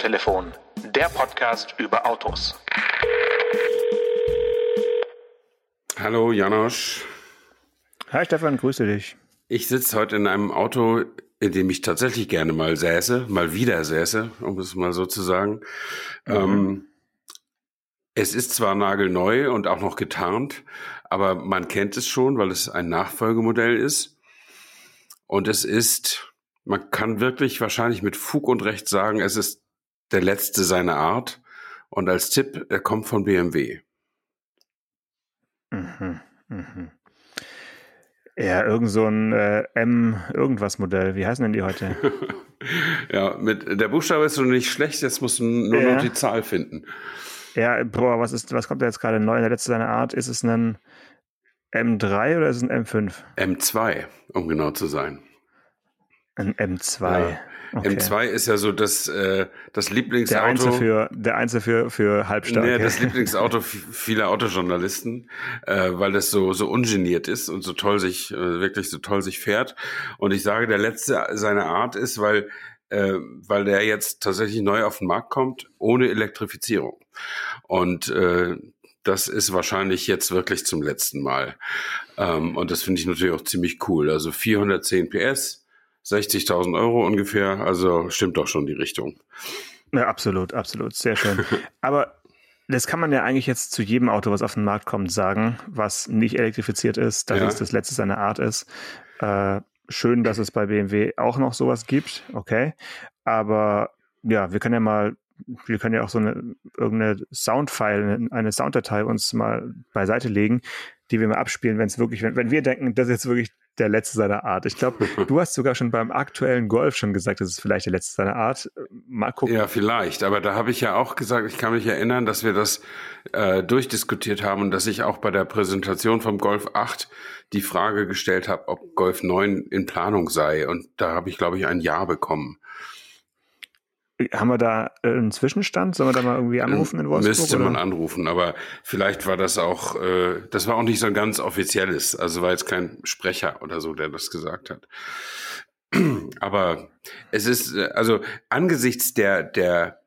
Autotelefon, der Podcast über Autos. Hallo Janosch. Hi Stefan, grüße dich. Ich sitze heute in einem Auto, in dem ich tatsächlich gerne mal säße, mal wieder säße, um es mal so zu sagen. Mhm. Ähm, es ist zwar nagelneu und auch noch getarnt, aber man kennt es schon, weil es ein Nachfolgemodell ist. Und es ist, man kann wirklich wahrscheinlich mit Fug und Recht sagen, es ist der letzte seiner Art. Und als Tipp, er kommt von BMW. Mhm, mhm. Ja, irgend so ein äh, M-Irgendwas-Modell. Wie heißen denn die heute? ja, mit der Buchstabe ist so nicht schlecht, jetzt musst du nur ja. noch die Zahl finden. Ja, boah, was ist, was kommt da jetzt gerade neu in der letzte seiner Art? Ist es ein M3 oder ist es ein M5? M2, um genau zu sein. Ein M2. Ja. Okay. M2 ist ja so das, äh, das Lieblingsauto. Der Einzel für, der Einzel für, für Halbstarke. Nee, das Lieblingsauto vieler Autojournalisten, äh, weil das so, so ungeniert ist und so toll sich, äh, wirklich so toll sich fährt. Und ich sage, der letzte seiner Art ist, weil, äh, weil der jetzt tatsächlich neu auf den Markt kommt, ohne Elektrifizierung. Und äh, das ist wahrscheinlich jetzt wirklich zum letzten Mal. Ähm, und das finde ich natürlich auch ziemlich cool. Also 410 PS, 60.000 Euro ungefähr. Also stimmt doch schon die Richtung. Ja, absolut, absolut. Sehr schön. Aber das kann man ja eigentlich jetzt zu jedem Auto, was auf den Markt kommt, sagen, was nicht elektrifiziert ist, dass ja. es das letzte seiner Art ist. Äh, schön, dass es bei BMW auch noch sowas gibt, okay. Aber ja, wir können ja mal wir können ja auch so eine irgendeine Soundfile, eine Sounddatei uns mal beiseite legen, die wir mal abspielen, wenn es wirklich, wenn, wenn wir denken, das ist jetzt wirklich der letzte seiner Art. Ich glaube, du hast sogar schon beim aktuellen Golf schon gesagt, das ist vielleicht der letzte seiner Art. Mal gucken. Ja, vielleicht. Aber da habe ich ja auch gesagt, ich kann mich erinnern, dass wir das äh, durchdiskutiert haben und dass ich auch bei der Präsentation vom Golf 8 die Frage gestellt habe, ob Golf 9 in Planung sei. Und da habe ich, glaube ich, ein Ja bekommen. Haben wir da äh, einen Zwischenstand? Sollen wir da mal irgendwie ähm, anrufen in Wolfsburg? Müsste oder? man anrufen, aber vielleicht war das auch, äh, das war auch nicht so ein ganz offizielles. Also war jetzt kein Sprecher oder so, der das gesagt hat. aber es ist, äh, also angesichts der, der,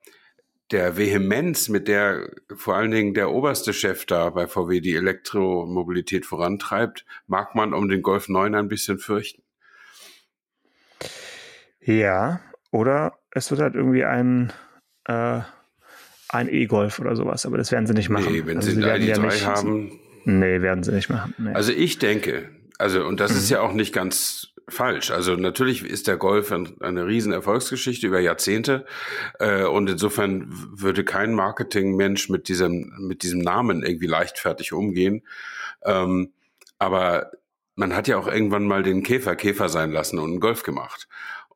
der Vehemenz, mit der vor allen Dingen der oberste Chef da bei VW die Elektromobilität vorantreibt, mag man um den Golf 9 ein bisschen fürchten. Ja, oder es wird halt irgendwie ein, äh, ein E-Golf oder sowas, aber das werden sie nicht machen. Nee, wenn also sie, sie werden ja nicht, haben. Nee, werden sie nicht machen. Nee. Also ich denke, also, und das mhm. ist ja auch nicht ganz falsch. Also natürlich ist der Golf ein, eine riesen Erfolgsgeschichte über Jahrzehnte äh, und insofern würde kein Marketingmensch mit diesem mit diesem Namen irgendwie leichtfertig umgehen. Ähm, aber man hat ja auch irgendwann mal den Käfer Käfer sein lassen und einen Golf gemacht.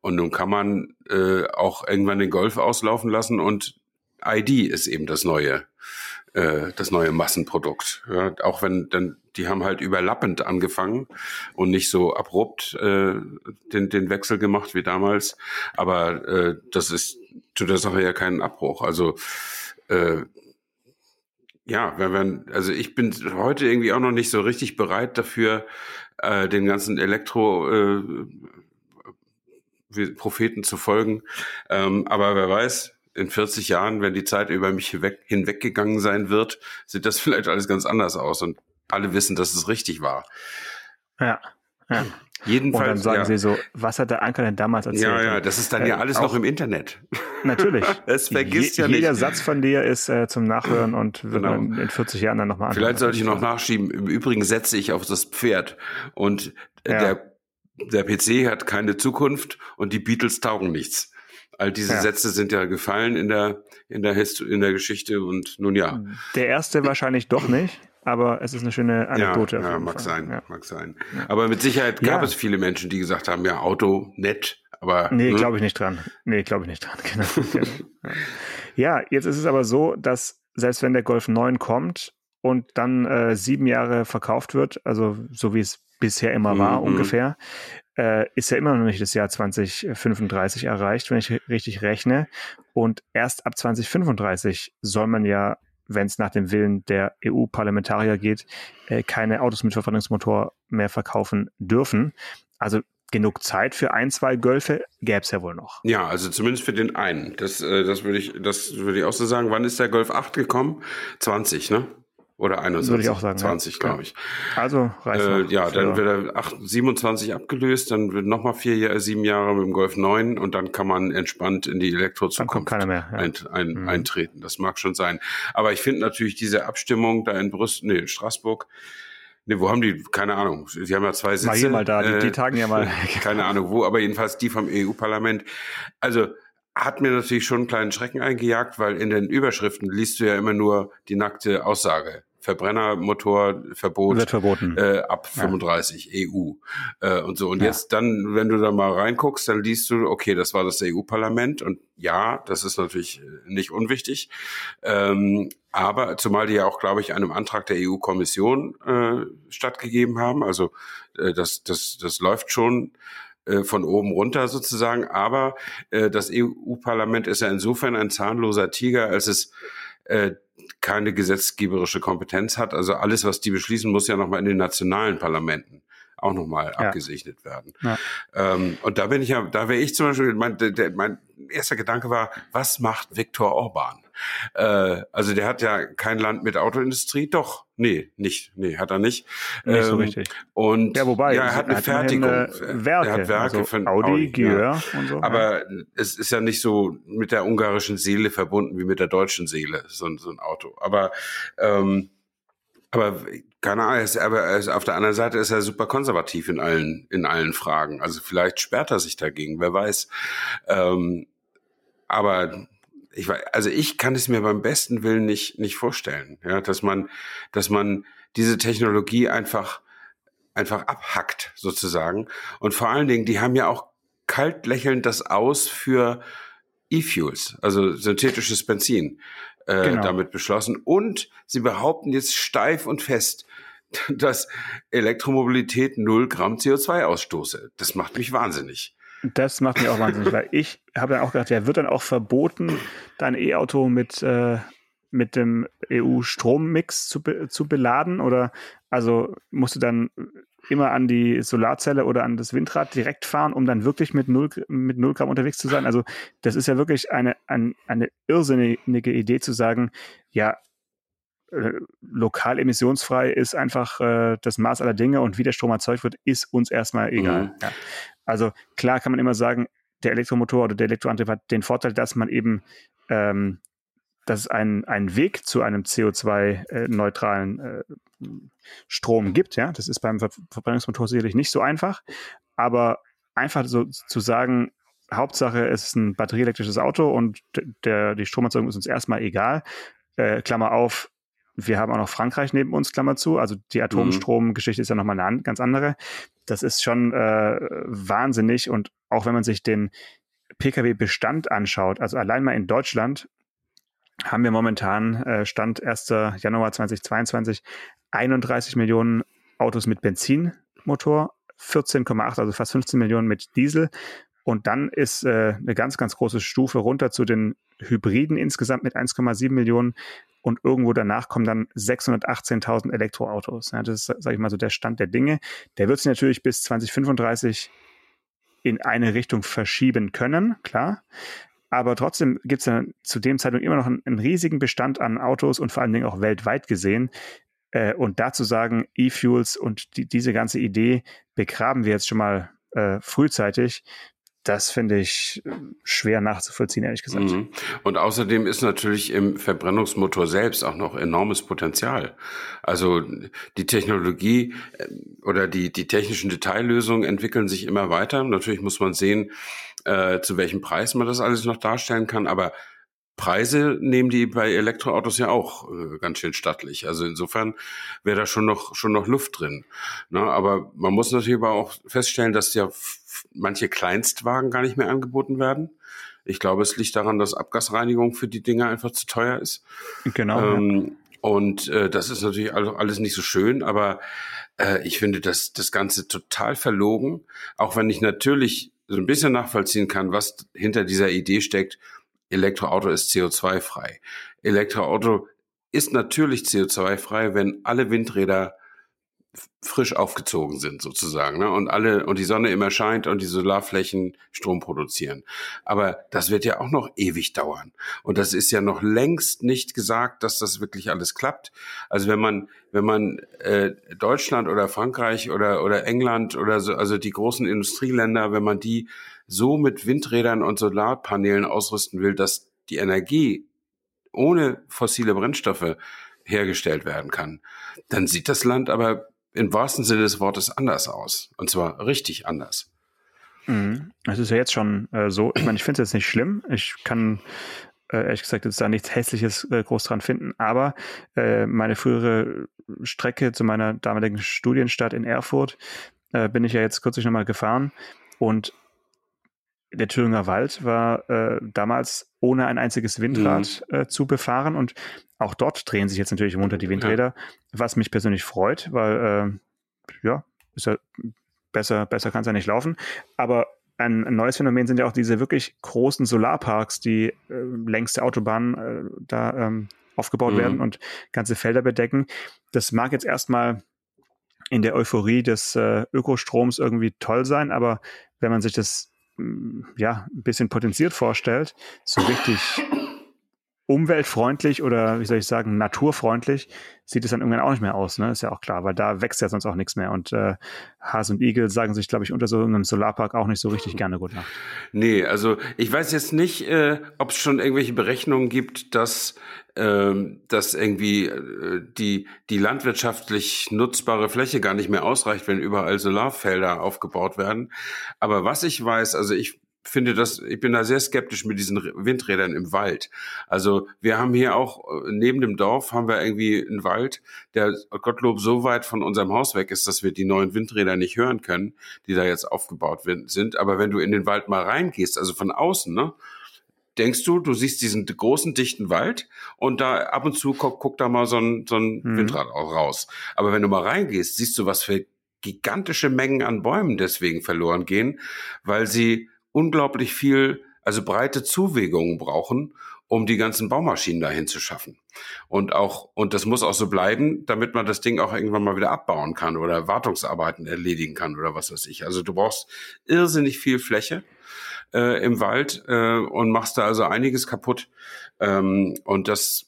Und nun kann man äh, auch irgendwann den Golf auslaufen lassen und ID ist eben das neue, äh, das neue Massenprodukt. Ja, auch wenn dann die haben halt überlappend angefangen und nicht so abrupt äh, den, den Wechsel gemacht wie damals. Aber äh, das ist zu der Sache ja keinen Abbruch. Also äh, ja, wenn wir, also ich bin heute irgendwie auch noch nicht so richtig bereit dafür, äh, den ganzen Elektro äh, Propheten zu folgen. Ähm, aber wer weiß, in 40 Jahren, wenn die Zeit über mich hinweg, hinweggegangen sein wird, sieht das vielleicht alles ganz anders aus und alle wissen, dass es richtig war. Ja, ja. Jedenfalls. Und dann sagen ja. sie so, was hat der Anker denn damals erzählt? Ja, ja, das ist dann äh, ja alles noch im Internet. Natürlich. Es vergisst Je, ja nicht. Jeder Satz von dir ist äh, zum Nachhören und wird genau. in 40 Jahren dann nochmal. Vielleicht sollte ich noch nachschieben. Im Übrigen setze ich auf das Pferd und ja. der der PC hat keine Zukunft und die Beatles taugen nichts. All diese ja. Sätze sind ja gefallen in der, in der, in der Geschichte und nun ja. Der erste wahrscheinlich doch nicht, aber es ist eine schöne Anekdote. Ja, ja mag Fall. sein, ja. mag sein. Aber mit Sicherheit gab es viele Menschen, die gesagt haben, ja, Auto, nett, aber. Nee, ne? glaube ich nicht dran. Nee, glaube ich nicht dran, genau. ja, jetzt ist es aber so, dass selbst wenn der Golf 9 kommt und dann äh, sieben Jahre verkauft wird, also so wie es bisher immer war, mhm. ungefähr, äh, ist ja immer noch nicht das Jahr 2035 erreicht, wenn ich richtig rechne. Und erst ab 2035 soll man ja, wenn es nach dem Willen der EU-Parlamentarier geht, äh, keine Autos mit Verbrennungsmotor mehr verkaufen dürfen. Also genug Zeit für ein, zwei Gölfe gäbe es ja wohl noch. Ja, also zumindest für den einen. Das, äh, das würde ich, das würde ich auch so sagen. Wann ist der Golf 8 gekommen? 20, ne? Oder 21. Würde ich auch sagen. 20, ja. glaube ich. Also reicht äh, Ja, dann wird er 8, 27 abgelöst, dann wird nochmal vier Jahre, sieben Jahre mit dem Golf 9 und dann kann man entspannt in die Elektrozukunft ein, ja. ein, ein, mhm. eintreten. Das mag schon sein. Aber ich finde natürlich diese Abstimmung da in Brüssel, nee, in Straßburg, Nee, wo haben die? Keine Ahnung. Die haben ja zwei Sitze. Mal hier mal da, die, die äh, tagen ja mal. keine Ahnung wo, aber jedenfalls die vom EU-Parlament. Also hat mir natürlich schon einen kleinen Schrecken eingejagt, weil in den Überschriften liest du ja immer nur die nackte Aussage. Verbrennermotorverbot wird verboten. äh, ab 35 ja. EU äh, und so. Und ja. jetzt dann wenn du da mal reinguckst dann liest du okay das war das EU-Parlament und ja das ist natürlich nicht unwichtig. Ähm, aber zumal die ja auch glaube ich einem Antrag der EU-Kommission äh, stattgegeben haben. Also äh, das das das läuft schon äh, von oben runter sozusagen. Aber äh, das EU-Parlament ist ja insofern ein zahnloser Tiger als es äh, keine gesetzgeberische Kompetenz hat. Also alles, was die beschließen, muss ja nochmal in den nationalen Parlamenten auch nochmal ja. abgesegnet werden. Ja. Ähm, und da bin ich ja, da wäre ich zum Beispiel, mein, der, mein erster Gedanke war, was macht Viktor Orban? Äh, also der hat ja kein Land mit Autoindustrie, doch. Nee, nicht, nee, hat er nicht. Nicht ähm, so richtig. Und ja, wobei, ja, er hat eine Fertigung. Eine Werke, er hat Werke also von Audi, Audi Geur ja. und so. Aber ja. es ist ja nicht so mit der ungarischen Seele verbunden wie mit der deutschen Seele, so, so ein Auto. Aber ähm, aber keine Ahnung, ist, aber ist, auf der anderen Seite ist er super konservativ in allen, in allen Fragen. Also vielleicht sperrt er sich dagegen, wer weiß. Ähm, aber ich weiß, also ich kann es mir beim besten Willen nicht, nicht vorstellen, ja, dass man, dass man diese Technologie einfach, einfach abhackt, sozusagen. Und vor allen Dingen, die haben ja auch kalt lächelnd das aus für E-Fuels, also synthetisches Benzin äh, genau. damit beschlossen. Und sie behaupten jetzt steif und fest, dass Elektromobilität null Gramm CO2 ausstoße. Das macht mich wahnsinnig. Das macht mich auch wahnsinnig, weil ich habe dann auch gedacht, ja, wird dann auch verboten, dein E-Auto mit, äh, mit dem EU-Strommix zu, be zu beladen? Oder also musst du dann immer an die Solarzelle oder an das Windrad direkt fahren, um dann wirklich mit null, mit null Gramm unterwegs zu sein. Also das ist ja wirklich eine, eine, eine irrsinnige Idee zu sagen, ja, äh, lokal emissionsfrei ist einfach äh, das Maß aller Dinge und wie der Strom erzeugt wird, ist uns erstmal egal. Mhm. Ja. Also klar kann man immer sagen, der Elektromotor oder der Elektroantrieb hat den Vorteil, dass man eben ähm, dass es einen, einen Weg zu einem CO2-neutralen äh, Strom gibt. Ja, das ist beim Ver Verbrennungsmotor sicherlich nicht so einfach, aber einfach so zu sagen, Hauptsache es ist ein batterieelektrisches Auto und der, die Stromerzeugung ist uns erstmal egal. Äh, Klammer auf, wir haben auch noch Frankreich neben uns, Klammer zu. Also die Atomstromgeschichte ist ja nochmal eine ganz andere. Das ist schon äh, wahnsinnig. Und auch wenn man sich den Pkw-Bestand anschaut, also allein mal in Deutschland haben wir momentan äh, Stand 1. Januar 2022 31 Millionen Autos mit Benzinmotor, 14,8, also fast 15 Millionen mit Diesel. Und dann ist äh, eine ganz, ganz große Stufe runter zu den Hybriden insgesamt mit 1,7 Millionen. Und irgendwo danach kommen dann 618.000 Elektroautos. Ja, das ist, sage ich mal, so der Stand der Dinge. Der wird sich natürlich bis 2035 in eine Richtung verschieben können, klar. Aber trotzdem gibt es dann zu dem Zeitpunkt immer noch einen, einen, riesigen Bestand an Autos und vor allen Dingen auch weltweit gesehen. Äh, und dazu sagen, E-Fuels und die, diese ganze Idee begraben wir jetzt schon mal äh, frühzeitig. Das finde ich äh, schwer nachzuvollziehen, ehrlich gesagt. Mhm. Und außerdem ist natürlich im Verbrennungsmotor selbst auch noch enormes Potenzial. Also die Technologie äh, oder die, die technischen Detaillösungen entwickeln sich immer weiter. Natürlich muss man sehen, äh, zu welchem Preis man das alles noch darstellen kann, aber Preise nehmen die bei Elektroautos ja auch äh, ganz schön stattlich. Also insofern wäre da schon noch schon noch Luft drin. Ne? Aber man muss natürlich aber auch feststellen, dass ja manche Kleinstwagen gar nicht mehr angeboten werden. Ich glaube, es liegt daran, dass Abgasreinigung für die Dinger einfach zu teuer ist. Genau. Ähm. Und äh, das ist natürlich alles nicht so schön, aber äh, ich finde das, das Ganze total verlogen. Auch wenn ich natürlich so ein bisschen nachvollziehen kann, was hinter dieser Idee steckt, Elektroauto ist CO2-frei. Elektroauto ist natürlich CO2-frei, wenn alle Windräder frisch aufgezogen sind sozusagen ne? und alle und die Sonne immer scheint und die Solarflächen Strom produzieren. Aber das wird ja auch noch ewig dauern und das ist ja noch längst nicht gesagt, dass das wirklich alles klappt. Also wenn man wenn man äh, Deutschland oder Frankreich oder oder England oder so also die großen Industrieländer, wenn man die so mit Windrädern und Solarpanelen ausrüsten will, dass die Energie ohne fossile Brennstoffe hergestellt werden kann, dann sieht das Land aber im wahrsten Sinne des Wortes anders aus. Und zwar richtig anders. Mhm. Es ist ja jetzt schon äh, so, ich meine, ich finde es jetzt nicht schlimm. Ich kann äh, ehrlich gesagt jetzt da nichts Hässliches äh, groß dran finden, aber äh, meine frühere Strecke zu meiner damaligen Studienstadt in Erfurt äh, bin ich ja jetzt kürzlich nochmal gefahren und der Thüringer Wald war äh, damals ohne ein einziges Windrad mhm. äh, zu befahren und auch dort drehen sich jetzt natürlich im Winter die Windräder, ja. was mich persönlich freut, weil äh, ja, ist ja besser, besser kann es ja nicht laufen. Aber ein, ein, neues Phänomen sind ja auch diese wirklich großen Solarparks, die äh, längs der Autobahn äh, da ähm, aufgebaut mhm. werden und ganze Felder bedecken. Das mag jetzt erstmal in der Euphorie des äh, Ökostroms irgendwie toll sein, aber wenn man sich das ja, ein bisschen potenziert vorstellt, so richtig umweltfreundlich oder wie soll ich sagen, naturfreundlich, sieht es dann irgendwann auch nicht mehr aus, ne? Ist ja auch klar, weil da wächst ja sonst auch nichts mehr. Und äh, Hase und Igel sagen sich, glaube ich, unter so einem Solarpark auch nicht so richtig gerne gut nach. Nee, also ich weiß jetzt nicht, äh, ob es schon irgendwelche Berechnungen gibt, dass ähm, dass irgendwie äh, die, die landwirtschaftlich nutzbare Fläche gar nicht mehr ausreicht, wenn überall Solarfelder aufgebaut werden. Aber was ich weiß, also ich finde das, ich bin da sehr skeptisch mit diesen Windrädern im Wald. Also wir haben hier auch äh, neben dem Dorf haben wir irgendwie einen Wald, der Gottlob so weit von unserem Haus weg ist, dass wir die neuen Windräder nicht hören können, die da jetzt aufgebaut sind. Aber wenn du in den Wald mal reingehst, also von außen, ne, denkst du, du siehst diesen großen, dichten Wald und da ab und zu guckt guck da mal so ein, so ein mhm. Windrad auch raus. Aber wenn du mal reingehst, siehst du, was für gigantische Mengen an Bäumen deswegen verloren gehen, weil sie unglaublich viel, also breite Zuwegungen brauchen, um die ganzen Baumaschinen dahin zu schaffen. Und auch, und das muss auch so bleiben, damit man das Ding auch irgendwann mal wieder abbauen kann oder Wartungsarbeiten erledigen kann oder was weiß ich. Also du brauchst irrsinnig viel Fläche äh, im Wald äh, und machst da also einiges kaputt. Ähm, und das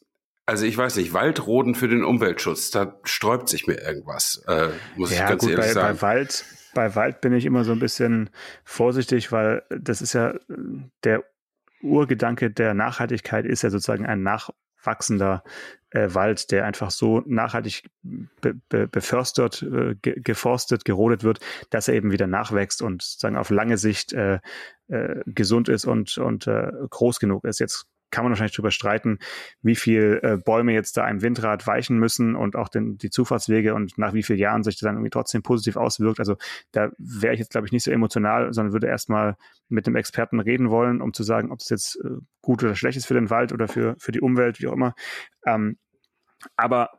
also ich weiß nicht, Waldroden für den Umweltschutz, da sträubt sich mir irgendwas, äh, muss ja, ich ganz gut, ehrlich bei, sagen. Bei Wald, bei Wald bin ich immer so ein bisschen vorsichtig, weil das ist ja der Urgedanke der Nachhaltigkeit ist ja sozusagen ein nachwachsender äh, Wald, der einfach so nachhaltig be be befördert, äh, ge geforstet, gerodet wird, dass er eben wieder nachwächst und sozusagen auf lange Sicht äh, äh, gesund ist und, und äh, groß genug ist. Jetzt kann man wahrscheinlich darüber streiten, wie viel äh, Bäume jetzt da einem Windrad weichen müssen und auch den, die Zufahrtswege und nach wie vielen Jahren sich das dann irgendwie trotzdem positiv auswirkt. Also da wäre ich jetzt, glaube ich, nicht so emotional, sondern würde erstmal mit dem Experten reden wollen, um zu sagen, ob es jetzt äh, gut oder schlecht ist für den Wald oder für, für die Umwelt, wie auch immer. Ähm, aber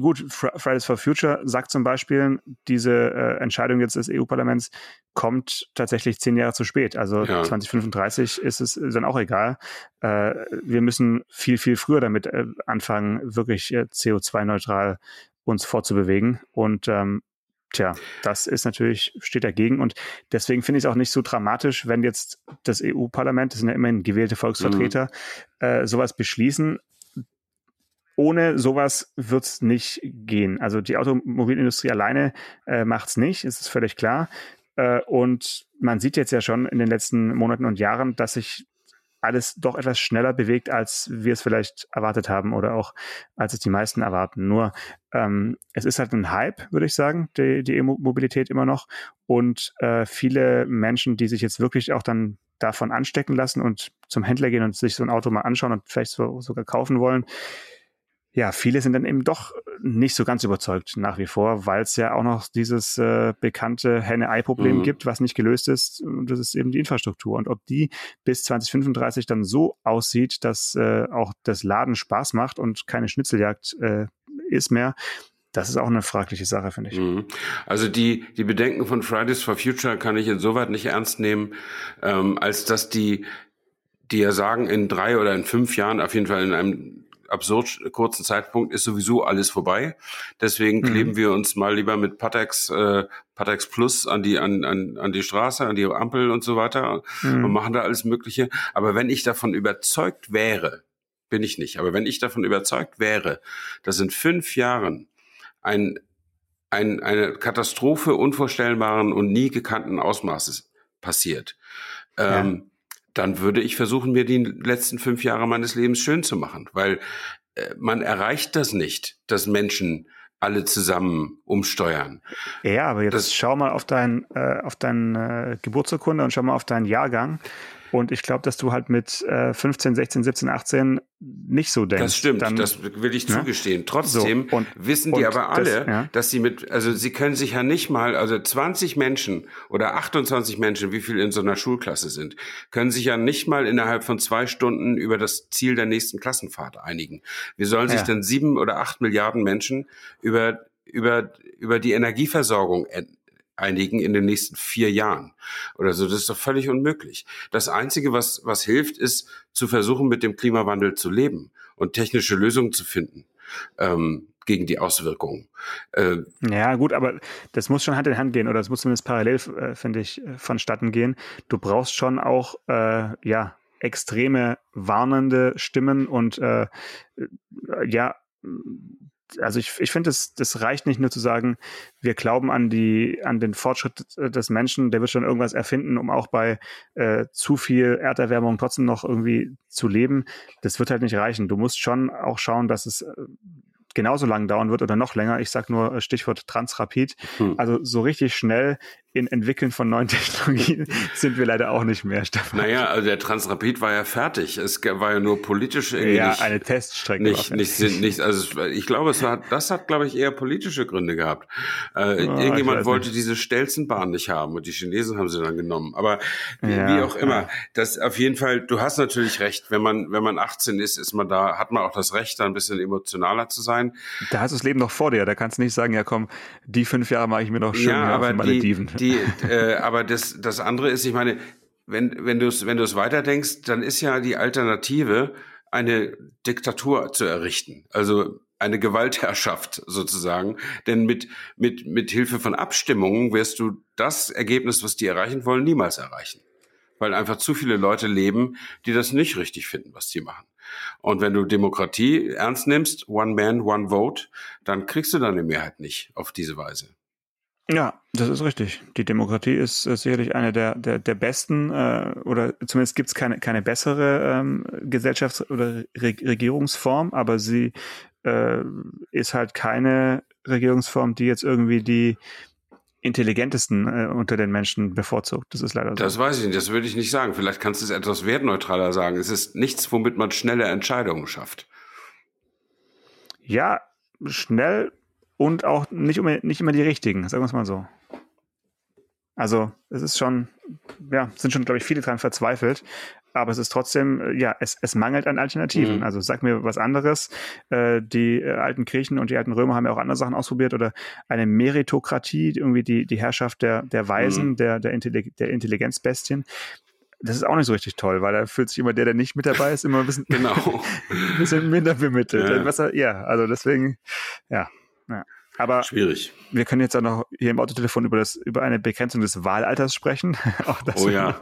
gut, Fridays for Future sagt zum Beispiel, diese äh, Entscheidung jetzt des EU-Parlaments kommt tatsächlich zehn Jahre zu spät. Also ja. 2035 ist es dann auch egal. Äh, wir müssen viel, viel früher damit äh, anfangen, wirklich äh, CO2-neutral uns fortzubewegen. Und ähm, Tja, das ist natürlich, steht dagegen und deswegen finde ich es auch nicht so dramatisch, wenn jetzt das EU-Parlament, das sind ja immerhin gewählte Volksvertreter, mhm. äh, sowas beschließen ohne sowas wird es nicht gehen. Also die Automobilindustrie alleine äh, macht es nicht, ist es völlig klar. Äh, und man sieht jetzt ja schon in den letzten Monaten und Jahren, dass sich alles doch etwas schneller bewegt, als wir es vielleicht erwartet haben oder auch als es die meisten erwarten. Nur ähm, es ist halt ein Hype, würde ich sagen, die, die E-Mobilität immer noch. Und äh, viele Menschen, die sich jetzt wirklich auch dann davon anstecken lassen und zum Händler gehen und sich so ein Auto mal anschauen und vielleicht so, sogar kaufen wollen, ja, viele sind dann eben doch nicht so ganz überzeugt nach wie vor, weil es ja auch noch dieses äh, bekannte Henne-Ei-Problem mhm. gibt, was nicht gelöst ist. Und das ist eben die Infrastruktur. Und ob die bis 2035 dann so aussieht, dass äh, auch das Laden Spaß macht und keine Schnitzeljagd äh, ist mehr, das ist auch eine fragliche Sache, finde ich. Mhm. Also die, die Bedenken von Fridays for Future kann ich insoweit nicht ernst nehmen, ähm, als dass die, die ja sagen, in drei oder in fünf Jahren, auf jeden Fall in einem absurd kurzen Zeitpunkt ist sowieso alles vorbei. Deswegen mhm. kleben wir uns mal lieber mit Patex, äh, Patex Plus an die, an, an, an die Straße, an die Ampel und so weiter mhm. und machen da alles Mögliche. Aber wenn ich davon überzeugt wäre, bin ich nicht, aber wenn ich davon überzeugt wäre, dass in fünf Jahren ein, ein, eine Katastrophe unvorstellbaren und nie gekannten Ausmaßes passiert, ja. ähm, dann würde ich versuchen, mir die letzten fünf Jahre meines Lebens schön zu machen, weil äh, man erreicht das nicht, dass Menschen alle zusammen umsteuern. Ja, aber jetzt das, schau mal auf dein, äh, auf deine äh, Geburtsurkunde und schau mal auf deinen Jahrgang. Und ich glaube, dass du halt mit äh, 15, 16, 17, 18 nicht so denkst. Das stimmt, dann, das will ich ne? zugestehen. Trotzdem so, und, wissen die aber alle, das, ja. dass sie mit, also sie können sich ja nicht mal, also 20 Menschen oder 28 Menschen, wie viel in so einer Schulklasse sind, können sich ja nicht mal innerhalb von zwei Stunden über das Ziel der nächsten Klassenfahrt einigen. Wie sollen sich ja. denn sieben oder acht Milliarden Menschen über über über die Energieversorgung einigen in den nächsten vier Jahren oder so. Das ist doch völlig unmöglich. Das Einzige, was, was hilft, ist zu versuchen, mit dem Klimawandel zu leben und technische Lösungen zu finden. Ähm, gegen die Auswirkungen. Äh, ja, gut, aber das muss schon Hand in Hand gehen oder das muss zumindest parallel, äh, finde ich, äh, vonstatten gehen. Du brauchst schon auch, äh, ja, extreme warnende Stimmen und äh, äh ja, also ich, ich finde, das, das reicht nicht nur zu sagen, wir glauben an die, an den Fortschritt des Menschen, der wird schon irgendwas erfinden, um auch bei äh, zu viel Erderwärmung trotzdem noch irgendwie zu leben. Das wird halt nicht reichen. Du musst schon auch schauen, dass es äh, genauso lang dauern wird oder noch länger. Ich sage nur Stichwort Transrapid. Hm. Also so richtig schnell in Entwickeln von neuen Technologien sind wir leider auch nicht mehr, Stefan. Naja, also der Transrapid war ja fertig. Es war ja nur politisch irgendwie ja, nicht, eine Teststrecke. Nicht, nicht, nicht, nicht, also ich glaube, es war, das hat, glaube ich, eher politische Gründe gehabt. Äh, oh, irgendjemand wollte nicht. diese Stelzenbahn nicht haben und die Chinesen haben sie dann genommen. Aber wie, ja, wie auch immer, ja. das auf jeden Fall, du hast natürlich recht, wenn man, wenn man 18 ist, ist man da, hat man auch das Recht, da ein bisschen emotionaler zu sein. Da hast du das Leben noch vor dir, da kannst du nicht sagen, ja komm, die fünf Jahre mache ich mir noch schön ja, auf den Die, die die, äh, aber das, das andere ist, ich meine, wenn, wenn du es wenn du es weiterdenkst, dann ist ja die Alternative, eine Diktatur zu errichten. Also eine Gewaltherrschaft sozusagen. Denn mit, mit, mit Hilfe von Abstimmungen wirst du das Ergebnis, was die erreichen wollen, niemals erreichen. Weil einfach zu viele Leute leben, die das nicht richtig finden, was die machen. Und wenn du Demokratie ernst nimmst, one man, one vote, dann kriegst du deine Mehrheit nicht auf diese Weise. Ja, das ist richtig. Die Demokratie ist äh, sicherlich eine der, der, der besten, äh, oder zumindest gibt es keine, keine bessere ähm, Gesellschafts- oder Re Regierungsform, aber sie äh, ist halt keine Regierungsform, die jetzt irgendwie die intelligentesten äh, unter den Menschen bevorzugt. Das ist leider so. Das weiß ich nicht, das würde ich nicht sagen. Vielleicht kannst du es etwas wertneutraler sagen. Es ist nichts, womit man schnelle Entscheidungen schafft. Ja, schnell und auch nicht, immer, nicht immer die richtigen, sagen wir es mal so. Also es ist schon, ja, sind schon, glaube ich, viele dran verzweifelt, aber es ist trotzdem, äh, ja, es, es mangelt an Alternativen. Mhm. Also sag mir was anderes. Äh, die äh, alten Griechen und die alten Römer haben ja auch andere Sachen ausprobiert oder eine Meritokratie, irgendwie die, die Herrschaft der, der Weisen, mhm. der, der, Intellig der Intelligenzbestien das ist auch nicht so richtig toll, weil da fühlt sich immer der, der nicht mit dabei ist, immer ein bisschen, genau. ein bisschen minder bemittelt. Ja. Ja, also deswegen, ja, ja. Aber schwierig. Wir können jetzt auch noch hier im Autotelefon über das über eine Begrenzung des Wahlalters sprechen. auch das oh ja.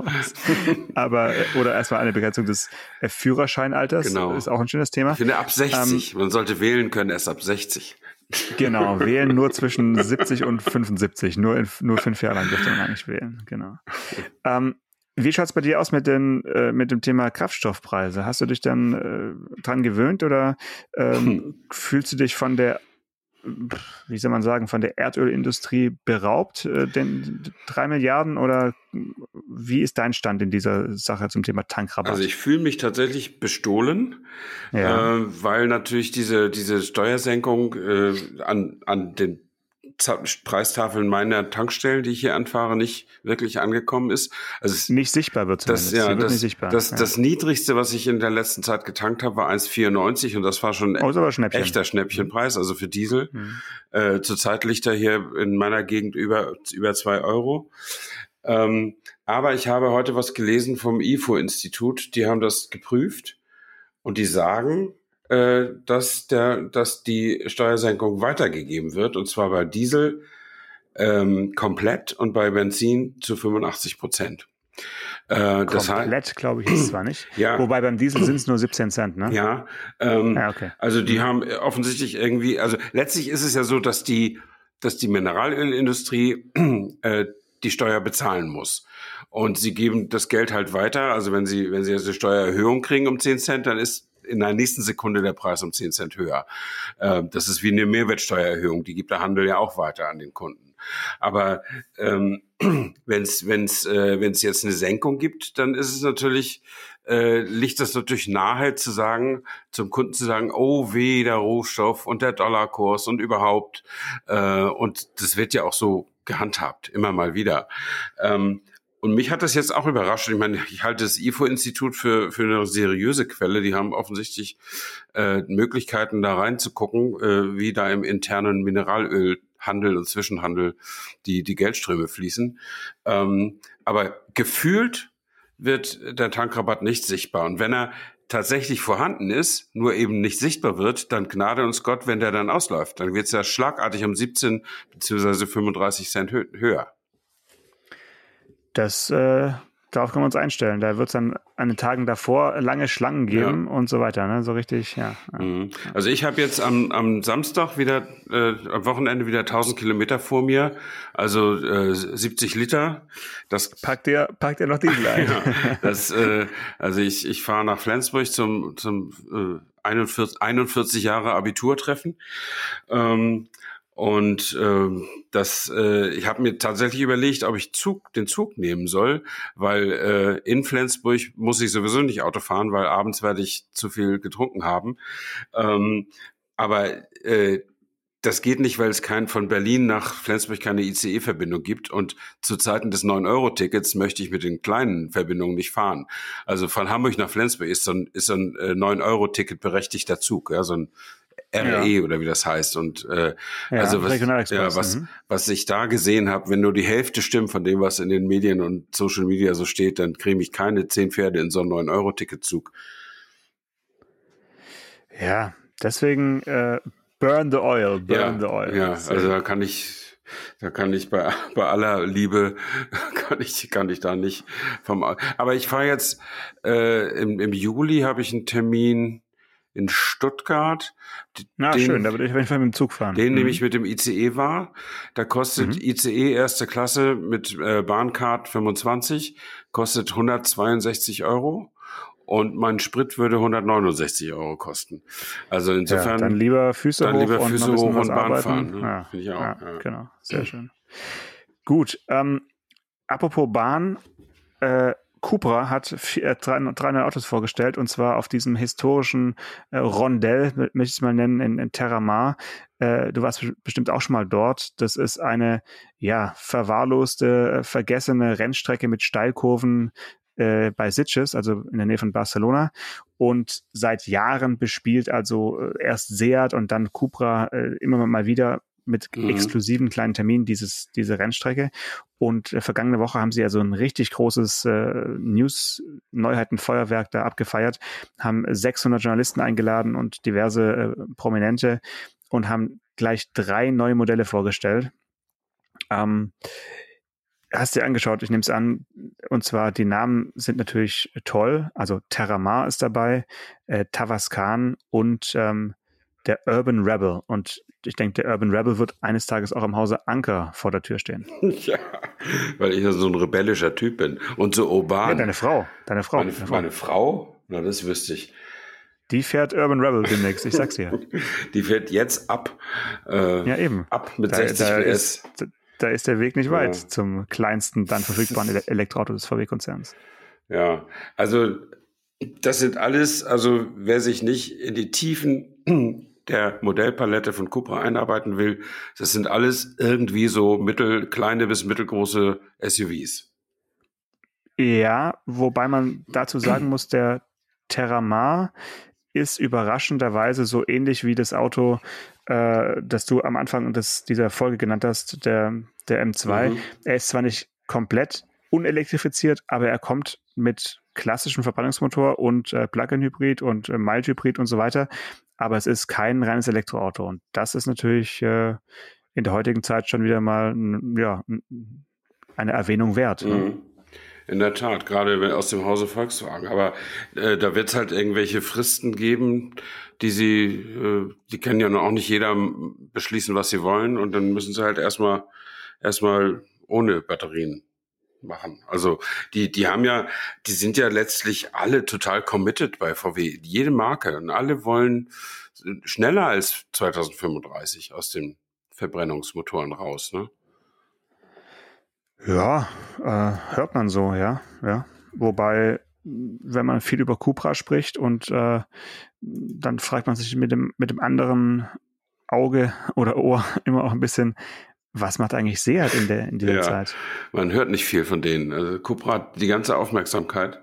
Aber oder erstmal eine Begrenzung des äh, Führerscheinalters. Genau. Ist auch ein schönes Thema. Ich finde ab 60. Ähm, Man sollte wählen können erst ab 60. Genau, wählen nur zwischen 70 und 75. Nur, in, nur fünf Jahre lang dürfte man eigentlich wählen. Genau. Ähm, wie schaut es bei dir aus mit, den, äh, mit dem Thema Kraftstoffpreise? Hast du dich dann äh, dran gewöhnt oder ähm, hm. fühlst du dich von der wie soll man sagen, von der Erdölindustrie beraubt, äh, denn drei Milliarden oder wie ist dein Stand in dieser Sache zum Thema Tankrabatt? Also ich fühle mich tatsächlich bestohlen, ja. äh, weil natürlich diese, diese Steuersenkung äh, an, an den Preistafeln meiner Tankstellen, die ich hier anfahre, nicht wirklich angekommen ist. Also nicht sichtbar wird das, ja, das, sichtbar. Das, ja. das niedrigste, was ich in der letzten Zeit getankt habe, war 1,94 und das war schon oh, aber Schnäppchen. echter Schnäppchenpreis, also für Diesel. Mhm. Äh, zurzeit liegt er hier in meiner Gegend über über zwei Euro. Ähm, aber ich habe heute was gelesen vom IFO-Institut, die haben das geprüft und die sagen, äh, dass, der, dass die Steuersenkung weitergegeben wird, und zwar bei Diesel ähm, komplett und bei Benzin zu 85 Prozent. Äh, Komplett, glaube ich, ist es zwar nicht. Ja. Wobei beim Diesel sind es nur 17 Cent, ne? Ja. Ähm, ja okay. Also die haben offensichtlich irgendwie, also letztlich ist es ja so, dass die, dass die Mineralölindustrie äh, die Steuer bezahlen muss. Und sie geben das Geld halt weiter. Also wenn sie, wenn sie jetzt eine Steuererhöhung kriegen um 10 Cent, dann ist in der nächsten Sekunde der Preis um 10 Cent höher. Äh, das ist wie eine Mehrwertsteuererhöhung. Die gibt der Handel ja auch weiter an den Kunden. Aber ähm, wenn es wenn's, äh, wenn's jetzt eine Senkung gibt, dann ist es natürlich, äh, liegt das natürlich nahe zu sagen, zum Kunden zu sagen, oh weh, der Rohstoff und der Dollarkurs und überhaupt. Äh, und das wird ja auch so gehandhabt, immer mal wieder. Ähm, und mich hat das jetzt auch überrascht. Ich meine, ich halte das IFO-Institut für, für eine seriöse Quelle. Die haben offensichtlich äh, Möglichkeiten, da reinzugucken, äh, wie da im internen Mineralölhandel und Zwischenhandel die, die Geldströme fließen. Ähm, aber gefühlt wird der Tankrabatt nicht sichtbar. Und wenn er tatsächlich vorhanden ist, nur eben nicht sichtbar wird, dann gnade uns Gott, wenn der dann ausläuft. Dann wird es ja schlagartig um 17 beziehungsweise 35 Cent höher. Das, äh, darauf können wir uns einstellen. Da wird es dann an den Tagen davor lange Schlangen geben ja. und so weiter. Ne? So richtig, ja. Mhm. Also ich habe jetzt am, am Samstag wieder, äh, am Wochenende wieder 1000 Kilometer vor mir, also äh, 70 Liter. Das packt ihr, packt ihr noch Diesel ein. ja, das, äh, also ich, ich fahre nach Flensburg zum, zum äh, 41, 41 Jahre Abiturtreffen. Ähm, und ähm, das, äh, ich habe mir tatsächlich überlegt, ob ich Zug, den Zug nehmen soll, weil äh, in Flensburg muss ich sowieso nicht Auto fahren, weil abends werde ich zu viel getrunken haben. Ähm, aber äh, das geht nicht, weil es kein von Berlin nach Flensburg keine ICE-Verbindung gibt. Und zu Zeiten des 9-Euro-Tickets möchte ich mit den kleinen Verbindungen nicht fahren. Also von Hamburg nach Flensburg ist so ein, ist so ein äh, 9-Euro-Ticket berechtigter Zug, ja, so ein RE ja. oder wie das heißt. Und äh, ja, also was, ja, was, mhm. was ich da gesehen habe, wenn nur die Hälfte stimmt von dem, was in den Medien und Social Media so steht, dann kriege ich keine zehn Pferde in so einen 9-Euro-Ticketzug. Ja, deswegen äh, burn the oil, burn the oil. Ja, also da kann ich da kann ich bei, bei aller Liebe, kann ich, kann ich da nicht vom, aber ich fahre jetzt, äh, im, im Juli habe ich einen Termin in Stuttgart. Na den, schön, da würde ich auf jeden Fall mit dem Zug fahren. Den mhm. nehme ich mit dem ICE war. Da kostet mhm. ICE erste Klasse mit äh, Bahncard 25, kostet 162 Euro. Und mein Sprit würde 169 Euro kosten. Also insofern. Ja, dann lieber Füße dann hoch lieber und, Füße hoch und Bahn arbeiten. fahren. Ne? Ja, Finde ich auch. Ja, ja. Genau, sehr schön. Gut, ähm, apropos Bahn, äh, Cupra hat vier, drei, drei neue Autos vorgestellt und zwar auf diesem historischen äh, Rondell, möchte ich es mal nennen, in, in Terramar. Äh, du warst bestimmt auch schon mal dort. Das ist eine ja verwahrloste, äh, vergessene Rennstrecke mit Steilkurven äh, bei Sitges, also in der Nähe von Barcelona und seit Jahren bespielt also äh, erst Seat und dann Cupra äh, immer mal wieder mit mhm. exklusiven kleinen Terminen dieses, diese Rennstrecke. Und äh, vergangene Woche haben sie ja so ein richtig großes äh, News-Neuheiten-Feuerwerk da abgefeiert, haben 600 Journalisten eingeladen und diverse äh, Prominente und haben gleich drei neue Modelle vorgestellt. Ähm, hast dir angeschaut, ich nehme es an, und zwar die Namen sind natürlich toll. Also Terramar ist dabei, äh, Tavascan und ähm, der Urban Rebel. Und ich denke, der Urban Rebel wird eines Tages auch im Hause Anker vor der Tür stehen. Ja, weil ich ja so ein rebellischer Typ bin und so urban. Ja, deine Frau. Deine Frau. Meine, deine Frau. meine Frau? Na, das wüsste ich. Die fährt Urban Rebel demnächst, ich sag's dir. Die fährt jetzt ab. Äh, ja, eben. Ab mit da, 60 da PS. Ist, da ist der Weg nicht weit ja. zum kleinsten dann verfügbaren Elektroauto des VW-Konzerns. Ja, also das sind alles, also wer sich nicht in die Tiefen der Modellpalette von Cupra einarbeiten will, das sind alles irgendwie so mittel, kleine bis mittelgroße SUVs. Ja, wobei man dazu sagen muss, der Terramar ist überraschenderweise so ähnlich wie das Auto, äh, das du am Anfang des, dieser Folge genannt hast, der, der M2. Mhm. Er ist zwar nicht komplett unelektrifiziert, aber er kommt mit klassischen Verbrennungsmotor und äh, Plug-in-Hybrid und äh, Mild-Hybrid und so weiter. Aber es ist kein reines Elektroauto. Und das ist natürlich äh, in der heutigen Zeit schon wieder mal ja, eine Erwähnung wert. Ne? Mhm. In der Tat, gerade aus dem Hause Volkswagen. Aber äh, da wird es halt irgendwelche Fristen geben, die sie, äh, die können ja auch nicht jeder beschließen, was sie wollen. Und dann müssen sie halt erstmal erstmal ohne Batterien machen. Also die, die haben ja, die sind ja letztlich alle total committed bei VW, jede Marke und alle wollen schneller als 2035 aus den Verbrennungsmotoren raus. Ne? Ja, äh, hört man so, ja, ja. Wobei, wenn man viel über Cupra spricht und äh, dann fragt man sich mit dem, mit dem anderen Auge oder Ohr immer auch ein bisschen, was macht eigentlich Seat in, der, in dieser ja, Zeit? Man hört nicht viel von denen. Also Cupra hat die ganze Aufmerksamkeit.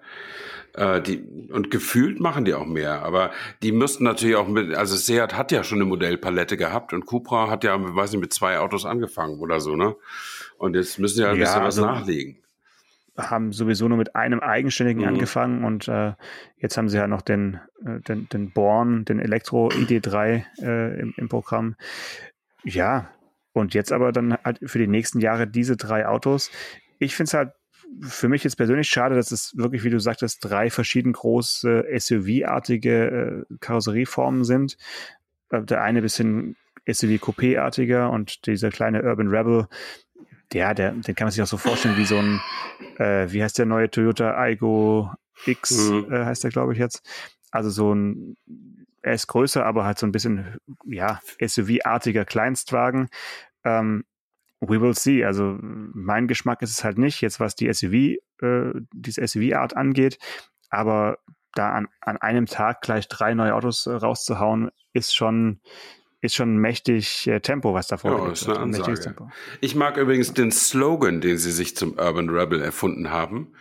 Äh, die, und gefühlt machen die auch mehr, aber die müssten natürlich auch mit, also Seat hat ja schon eine Modellpalette gehabt und Cupra hat ja, weiß nicht, mit zwei Autos angefangen oder so, ne? Und jetzt müssen sie ja ein ja, bisschen also, was nachlegen. Haben sowieso nur mit einem eigenständigen mhm. angefangen und äh, jetzt haben sie ja noch den, äh, den, den Born, den Elektro ID3 äh, im, im Programm. Ja, und jetzt aber dann halt für die nächsten Jahre diese drei Autos. Ich finde es halt für mich jetzt persönlich schade, dass es wirklich, wie du sagtest, drei verschieden große SUV-artige äh, Karosserieformen sind. Äh, der eine bisschen SUV-Coupé-artiger und dieser kleine Urban Rebel, der, der, den kann man sich auch so vorstellen wie so ein, äh, wie heißt der neue Toyota Aigo X, mhm. äh, heißt der, glaube ich, jetzt. Also so ein, er ist größer, aber halt so ein bisschen, ja, SUV-artiger Kleinstwagen. Ähm, we will see. Also mein Geschmack ist es halt nicht, jetzt was die SUV, äh, diese SUV-Art angeht, aber da an, an einem Tag gleich drei neue Autos äh, rauszuhauen, ist schon, ist schon mächtig äh, Tempo, was da vorgeht. Ja, ist eine Ansage. Ich mag übrigens den Slogan, den sie sich zum Urban Rebel erfunden haben.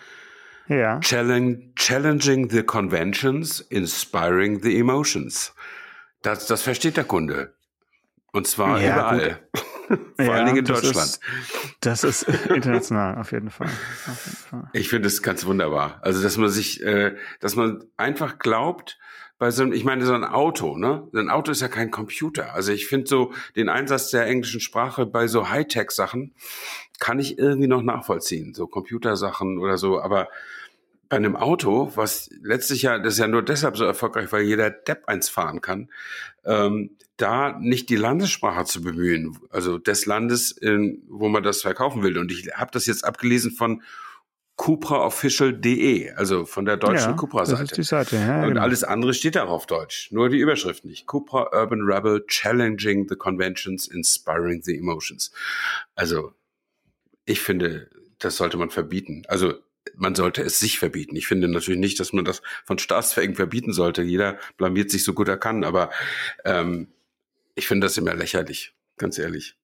Ja. Challenge, challenging the conventions, inspiring the emotions. Das, das versteht der Kunde. Und zwar ja, überall. Vor ja, allen Dingen in Deutschland. Ist, das ist international, auf jeden Fall. Auf jeden Fall. Ich finde es ganz wunderbar. Also, dass man sich, äh, dass man einfach glaubt, bei so einem, ich meine, so ein Auto, ne? Ein Auto ist ja kein Computer. Also ich finde so den Einsatz der englischen Sprache bei so Hightech-Sachen kann ich irgendwie noch nachvollziehen. So Computersachen oder so. Aber bei einem Auto, was letztlich ja, das ist ja nur deshalb so erfolgreich, weil jeder Depp eins fahren kann, ähm, da nicht die Landessprache zu bemühen, also des Landes, in, wo man das verkaufen will. Und ich habe das jetzt abgelesen von cupraofficial.de, also von der deutschen ja, Cupra-Seite. Das ist die Seite, ja, Und genau. alles andere steht auch auf Deutsch, nur die Überschrift nicht. Cupra Urban Rebel Challenging the Conventions, Inspiring the Emotions. Also, ich finde, das sollte man verbieten. Also, man sollte es sich verbieten. Ich finde natürlich nicht, dass man das von Staatsverhängen verbieten sollte. Jeder blamiert sich so gut er kann, aber ähm, ich finde das immer lächerlich, ganz ehrlich.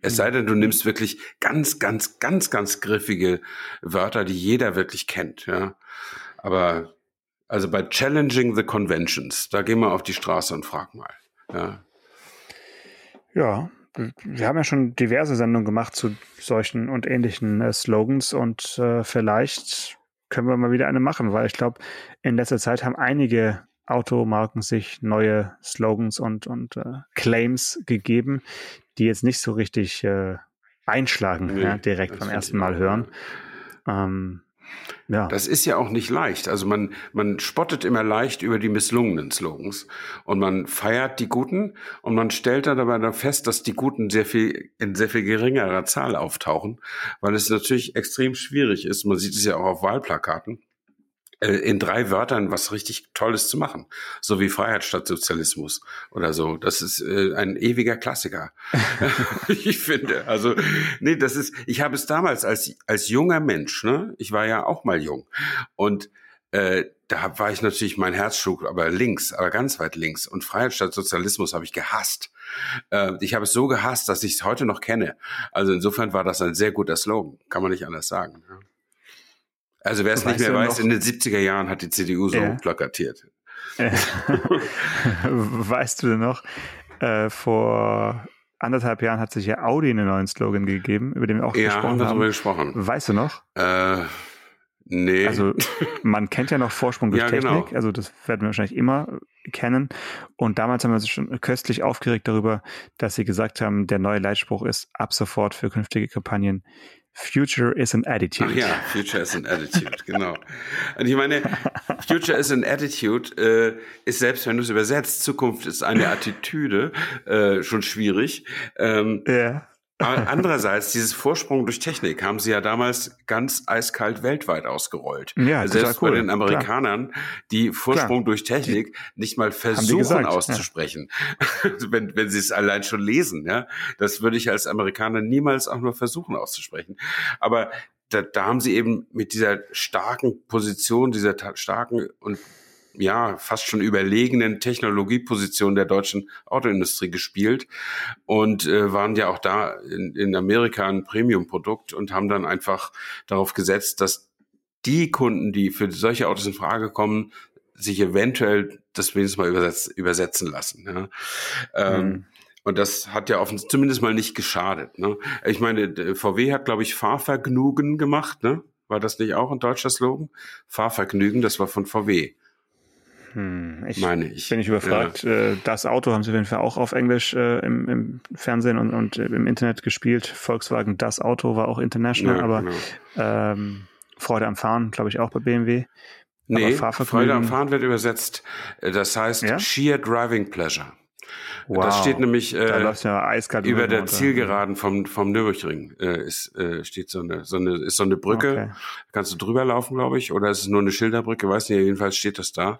Es sei denn, du nimmst wirklich ganz, ganz, ganz, ganz griffige Wörter, die jeder wirklich kennt, ja. Aber also bei Challenging the Conventions, da gehen wir auf die Straße und frag mal. Ja. Ja, wir haben ja schon diverse Sendungen gemacht zu solchen und ähnlichen äh, Slogans und äh, vielleicht können wir mal wieder eine machen, weil ich glaube, in letzter Zeit haben einige Automarken sich neue Slogans und, und äh, Claims gegeben, die jetzt nicht so richtig äh, einschlagen, nee, ja, direkt beim ersten Mal hören. Ähm, ja. Das ist ja auch nicht leicht. Also man, man spottet immer leicht über die misslungenen Slogans und man feiert die guten und man stellt dann aber dann fest, dass die guten sehr viel, in sehr viel geringerer Zahl auftauchen, weil es natürlich extrem schwierig ist. Man sieht es ja auch auf Wahlplakaten in drei Wörtern was richtig Tolles zu machen. So wie Freiheit statt Sozialismus oder so. Das ist äh, ein ewiger Klassiker. ich finde. Also, nee, das ist, ich habe es damals als, als junger Mensch, ne, ich war ja auch mal jung. Und äh, da war ich natürlich, mein Herz schlug aber links, aber ganz weit links. Und Freiheit statt Sozialismus habe ich gehasst. Äh, ich habe es so gehasst, dass ich es heute noch kenne. Also insofern war das ein sehr guter Slogan, kann man nicht anders sagen. Ja. Also wer es nicht mehr weiß, noch? in den 70er Jahren hat die CDU so ja. plakatiert. weißt du noch, äh, vor anderthalb Jahren hat sich ja Audi einen neuen Slogan gegeben, über den wir auch ja, gesprochen haben. Ja, gesprochen. Weißt du noch? Äh, Nee. Also man kennt ja noch Vorsprung durch Ja, Technik, genau. also das werden wir wahrscheinlich immer kennen. Und damals haben wir uns schon köstlich aufgeregt darüber, dass sie gesagt haben, der neue Leitspruch ist ab sofort für künftige Kampagnen Future is an attitude. Ach ja, Future is an Attitude, genau. Und ich meine, Future is an Attitude äh, ist selbst, wenn du es übersetzt, Zukunft ist eine Attitüde, äh, schon schwierig. Ähm, Ja. Aber andererseits, dieses Vorsprung durch Technik haben sie ja damals ganz eiskalt weltweit ausgerollt. Ja, Also Selbst cool, bei den Amerikanern, die Vorsprung Klar. durch Technik nicht mal versuchen gesagt, ja. auszusprechen. wenn, wenn sie es allein schon lesen, ja. Das würde ich als Amerikaner niemals auch nur versuchen auszusprechen. Aber da, da haben sie eben mit dieser starken Position, dieser ta- starken und ja, fast schon überlegenen Technologieposition der deutschen Autoindustrie gespielt und äh, waren ja auch da in, in Amerika ein Premium-Produkt und haben dann einfach darauf gesetzt, dass die Kunden, die für solche Autos in Frage kommen, sich eventuell das wenigstens mal übersetz, übersetzen lassen. Ja. Ähm, Mhm. Und das hat ja offens zumindest mal nicht geschadet. Ne? Ich meine, VW hat, glaube ich, Fahrvergnügen gemacht. Ne? War das nicht auch ein deutscher Slogan? Fahrvergnügen, das war von VW, Hm, ich meine ich. bin ich überfragt. Äh, Das Auto haben sie auf jeden Fall auch auf Englisch äh, im, im Fernsehen und, und im Internet gespielt. Volkswagen Das Auto war auch international, Ja, aber genau. ähm, Freude am Fahren, glaube ich, auch bei BMW. Nee, Freude am Fahren wird übersetzt. Äh, Das heißt Ja? Sheer Driving Pleasure. Wow. Das steht nämlich da äh, läuft ja über der runter. Zielgeraden vom, vom Nürburgring. Äh, ist, äh, steht so eine, so eine, ist so eine Brücke. Okay. Kannst du drüber laufen, glaube ich, oder ist es nur eine Schilderbrücke? Weiß nicht, jedenfalls steht das da.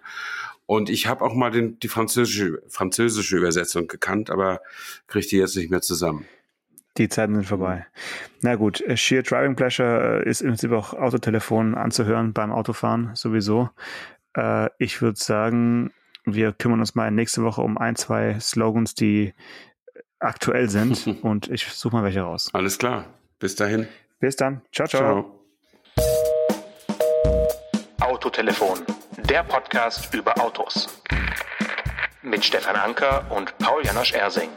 Und ich habe auch mal den, die französische, französische Übersetzung gekannt, aber kriege die jetzt nicht mehr zusammen. Die Zeiten sind vorbei. Na gut, äh, Sheer Driving Pleasure äh, ist im Prinzip auch Autotelefon anzuhören beim Autofahren sowieso. Äh, Ich würde sagen, wir kümmern uns mal nächste Woche um ein, zwei Slogans, die aktuell sind und ich suche mal welche raus. Alles klar. Bis dahin. Bis dann. Ciao, ciao. Ciao. Autotelefon, der Podcast über Autos. Mit Stefan Anker und Paul Janosch Ersing.